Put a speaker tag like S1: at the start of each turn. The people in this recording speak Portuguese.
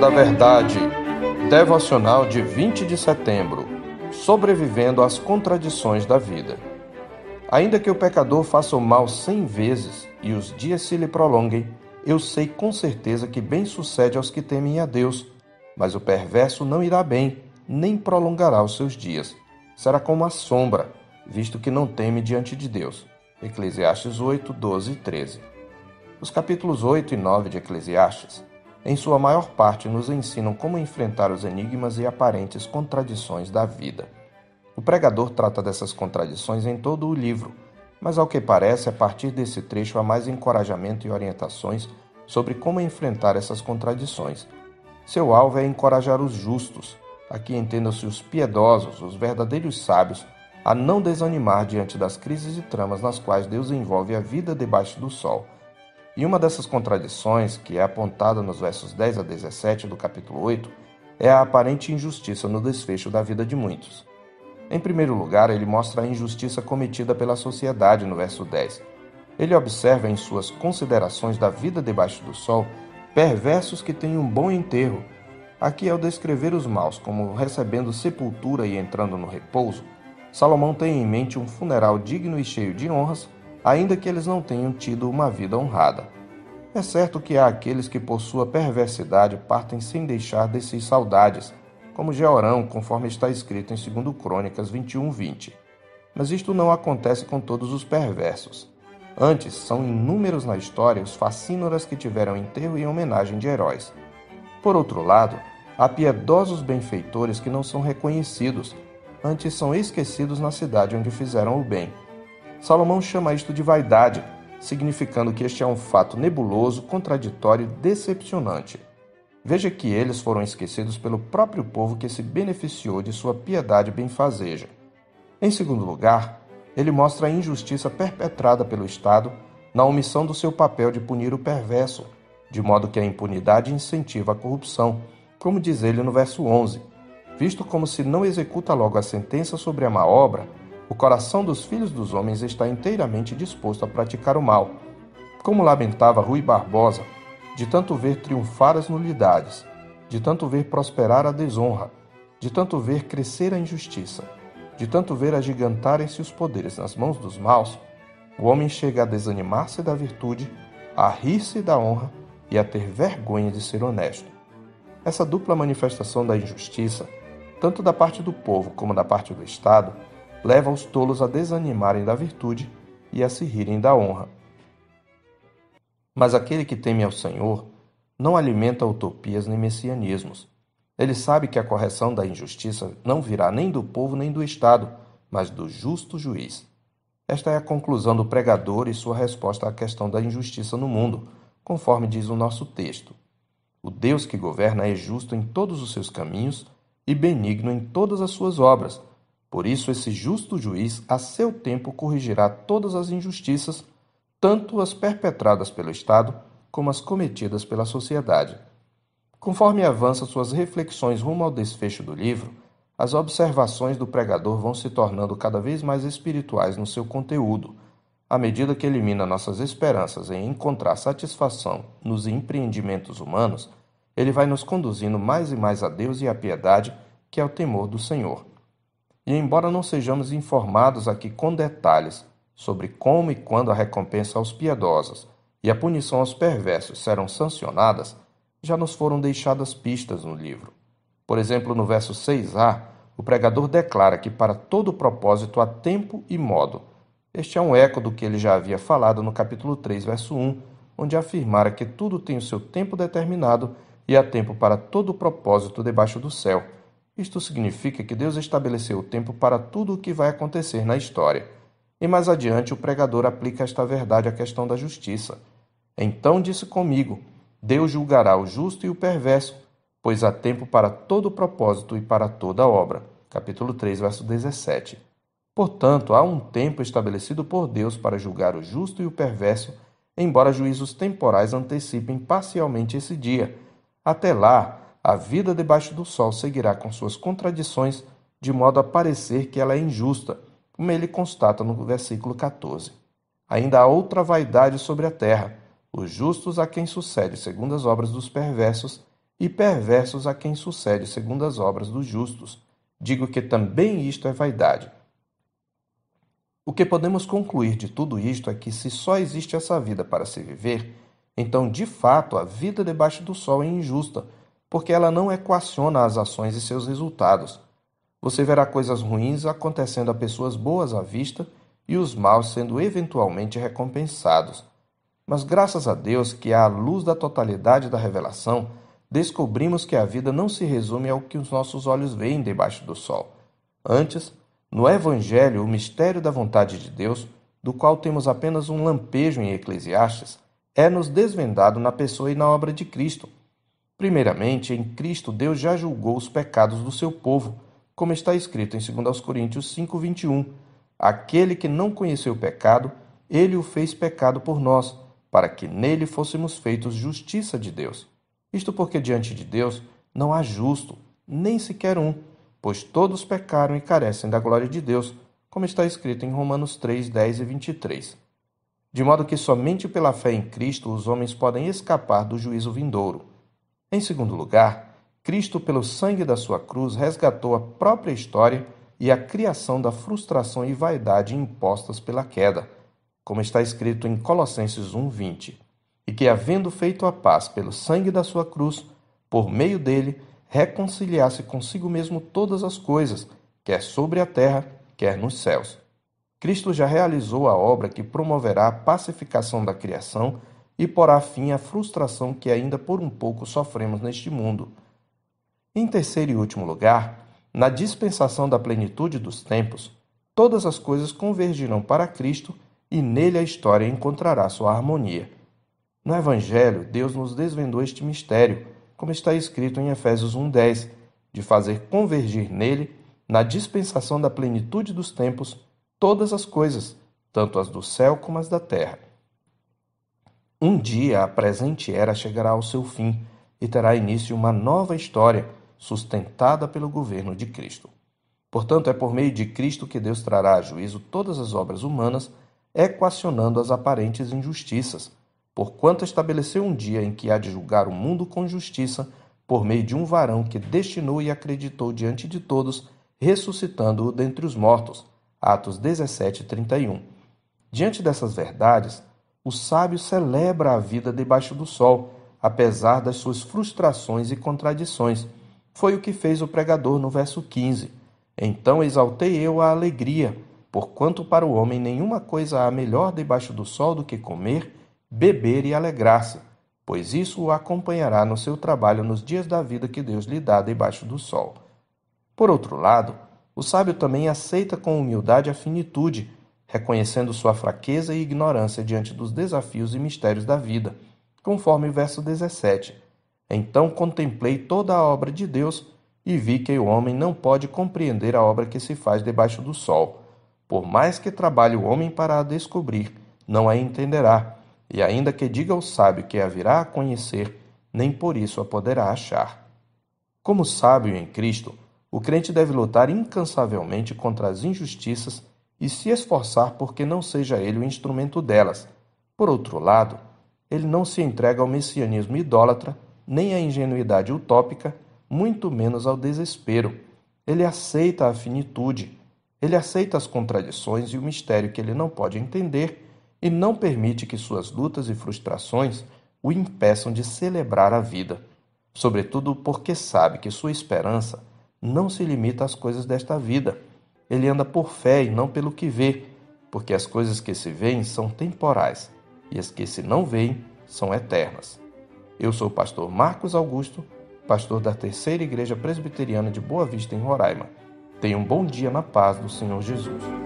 S1: Da Verdade, devocional de 20 de setembro, sobrevivendo às contradições da vida. Ainda que o pecador faça o mal cem vezes e os dias se lhe prolonguem, eu sei com certeza que bem sucede aos que temem a Deus, mas o perverso não irá bem, nem prolongará os seus dias. Será como a sombra, visto que não teme diante de Deus. Eclesiastes 8, 12 e 13. Os capítulos 8 e 9 de Eclesiastes em sua maior parte, nos ensinam como enfrentar os enigmas e aparentes contradições da vida. O pregador trata dessas contradições em todo o livro, mas ao que parece, a partir desse trecho há mais encorajamento e orientações sobre como enfrentar essas contradições. Seu alvo é encorajar os justos, aqui entendam-se os piedosos, os verdadeiros sábios, a não desanimar diante das crises e tramas nas quais Deus envolve a vida debaixo do sol e uma dessas contradições, que é apontada nos versos 10 a 17 do capítulo 8, é a aparente injustiça no desfecho da vida de muitos. Em primeiro lugar, ele mostra a injustiça cometida pela sociedade no verso 10. Ele observa em suas considerações da vida debaixo do sol perversos que têm um bom enterro. Aqui, ao descrever os maus como recebendo sepultura e entrando no repouso, Salomão tem em mente um funeral digno e cheio de honras ainda que eles não tenham tido uma vida honrada. É certo que há aqueles que, por sua perversidade, partem sem deixar de si saudades, como Jeorão, conforme está escrito em 2 Crônicas 21, 20. Mas isto não acontece com todos os perversos. Antes, são inúmeros na história os facínoras que tiveram enterro em homenagem de heróis. Por outro lado, há piedosos benfeitores que não são reconhecidos, antes são esquecidos na cidade onde fizeram o bem Salomão chama isto de vaidade, significando que este é um fato nebuloso, contraditório decepcionante. Veja que eles foram esquecidos pelo próprio povo que se beneficiou de sua piedade benfazeja. Em segundo lugar, ele mostra a injustiça perpetrada pelo Estado na omissão do seu papel de punir o perverso, de modo que a impunidade incentiva a corrupção, como diz ele no verso 11. Visto como se não executa logo a sentença sobre a má obra, o coração dos filhos dos homens está inteiramente disposto a praticar o mal. Como lamentava Rui Barbosa, de tanto ver triunfar as nulidades, de tanto ver prosperar a desonra, de tanto ver crescer a injustiça, de tanto ver agigantarem-se os poderes nas mãos dos maus, o homem chega a desanimar-se da virtude, a rir-se da honra e a ter vergonha de ser honesto. Essa dupla manifestação da injustiça, tanto da parte do povo como da parte do Estado, leva os tolos a desanimarem da virtude e a se rirem da honra. Mas aquele que teme ao Senhor não alimenta utopias nem messianismos. Ele sabe que a correção da injustiça não virá nem do povo nem do Estado, mas do justo juiz. Esta é a conclusão do pregador e sua resposta à questão da injustiça no mundo, conforme diz o nosso texto. O Deus que governa é justo em todos os seus caminhos e benigno em todas as suas obras por isso, esse justo juiz, a seu tempo, corrigirá todas as injustiças, tanto as perpetradas pelo Estado como as cometidas pela sociedade. Conforme avança suas reflexões rumo ao desfecho do livro, as observações do pregador vão se tornando cada vez mais espirituais no seu conteúdo, à medida que elimina nossas esperanças em encontrar satisfação nos empreendimentos humanos, ele vai nos conduzindo mais e mais a Deus e à piedade, que é o temor do Senhor. E embora não sejamos informados aqui com detalhes sobre como e quando a recompensa aos piedosos e a punição aos perversos serão sancionadas, já nos foram deixadas pistas no livro. Por exemplo, no verso 6a, o pregador declara que para todo propósito há tempo e modo. Este é um eco do que ele já havia falado no capítulo 3, verso 1, onde afirmara que tudo tem o seu tempo determinado e há tempo para todo propósito debaixo do céu isto significa que Deus estabeleceu o tempo para tudo o que vai acontecer na história. E mais adiante o pregador aplica esta verdade à questão da justiça. Então disse comigo: Deus julgará o justo e o perverso, pois há tempo para todo propósito e para toda obra. Capítulo 3, verso 17. Portanto, há um tempo estabelecido por Deus para julgar o justo e o perverso, embora juízos temporais antecipem parcialmente esse dia. Até lá, a vida debaixo do sol seguirá com suas contradições, de modo a parecer que ela é injusta, como ele constata no versículo 14. Ainda há outra vaidade sobre a terra, os justos a quem sucede segundo as obras dos perversos, e perversos a quem sucede segundo as obras dos justos. Digo que também isto é vaidade. O que podemos concluir de tudo isto é que, se só existe essa vida para se viver, então de fato a vida debaixo do sol é injusta, porque ela não equaciona as ações e seus resultados. Você verá coisas ruins acontecendo a pessoas boas à vista e os maus sendo eventualmente recompensados. Mas graças a Deus que, à luz da totalidade da revelação, descobrimos que a vida não se resume ao que os nossos olhos veem debaixo do sol. Antes, no Evangelho, o mistério da vontade de Deus, do qual temos apenas um lampejo em Eclesiastes, é-nos desvendado na pessoa e na obra de Cristo. Primeiramente, em Cristo, Deus já julgou os pecados do seu povo, como está escrito em 2 Coríntios 5,21. Aquele que não conheceu o pecado, ele o fez pecado por nós, para que nele fôssemos feitos justiça de Deus. Isto porque diante de Deus não há justo, nem sequer um, pois todos pecaram e carecem da glória de Deus, como está escrito em Romanos 3, 10 e 23. De modo que somente pela fé em Cristo os homens podem escapar do juízo vindouro. Em segundo lugar, Cristo, pelo sangue da sua cruz, resgatou a própria história e a criação da frustração e vaidade impostas pela queda, como está escrito em Colossenses 1:20 e que, havendo feito a paz pelo sangue da sua cruz, por meio dele, reconciliasse consigo mesmo todas as coisas, quer sobre a terra, quer nos céus. Cristo já realizou a obra que promoverá a pacificação da criação e porá fim à frustração que ainda por um pouco sofremos neste mundo. Em terceiro e último lugar, na dispensação da plenitude dos tempos, todas as coisas convergirão para Cristo e nele a história encontrará sua harmonia. No Evangelho, Deus nos desvendou este mistério, como está escrito em Efésios 1,10, de fazer convergir nele, na dispensação da plenitude dos tempos, todas as coisas, tanto as do céu como as da terra. Um dia a presente era chegará ao seu fim e terá início uma nova história, sustentada pelo governo de Cristo. Portanto, é por meio de Cristo que Deus trará a juízo todas as obras humanas, equacionando as aparentes injustiças porquanto estabeleceu um dia em que há de julgar o mundo com justiça, por meio de um varão que destinou e acreditou diante de todos, ressuscitando-o dentre os mortos. Atos 17, 31. Diante dessas verdades, o sábio celebra a vida debaixo do sol, apesar das suas frustrações e contradições. Foi o que fez o pregador no verso 15. Então exaltei eu a alegria, porquanto para o homem nenhuma coisa há melhor debaixo do sol do que comer beber e alegrar-se, pois isso o acompanhará no seu trabalho nos dias da vida que Deus lhe dá debaixo do sol. Por outro lado, o sábio também aceita com humildade a finitude, reconhecendo sua fraqueza e ignorância diante dos desafios e mistérios da vida, conforme o verso 17. Então contemplei toda a obra de Deus e vi que o homem não pode compreender a obra que se faz debaixo do sol. Por mais que trabalhe o homem para a descobrir, não a entenderá, e ainda que diga ao sábio que a virá a conhecer, nem por isso a poderá achar. Como sábio em Cristo, o crente deve lutar incansavelmente contra as injustiças e se esforçar porque não seja ele o instrumento delas. Por outro lado, ele não se entrega ao messianismo idólatra, nem à ingenuidade utópica, muito menos ao desespero. Ele aceita a finitude, ele aceita as contradições e o mistério que ele não pode entender e não permite que suas lutas e frustrações o impeçam de celebrar a vida, sobretudo porque sabe que sua esperança não se limita às coisas desta vida. Ele anda por fé e não pelo que vê, porque as coisas que se veem são temporais e as que se não veem são eternas. Eu sou o pastor Marcos Augusto, pastor da Terceira Igreja Presbiteriana de Boa Vista, em Roraima. Tenha um bom dia na paz do Senhor Jesus.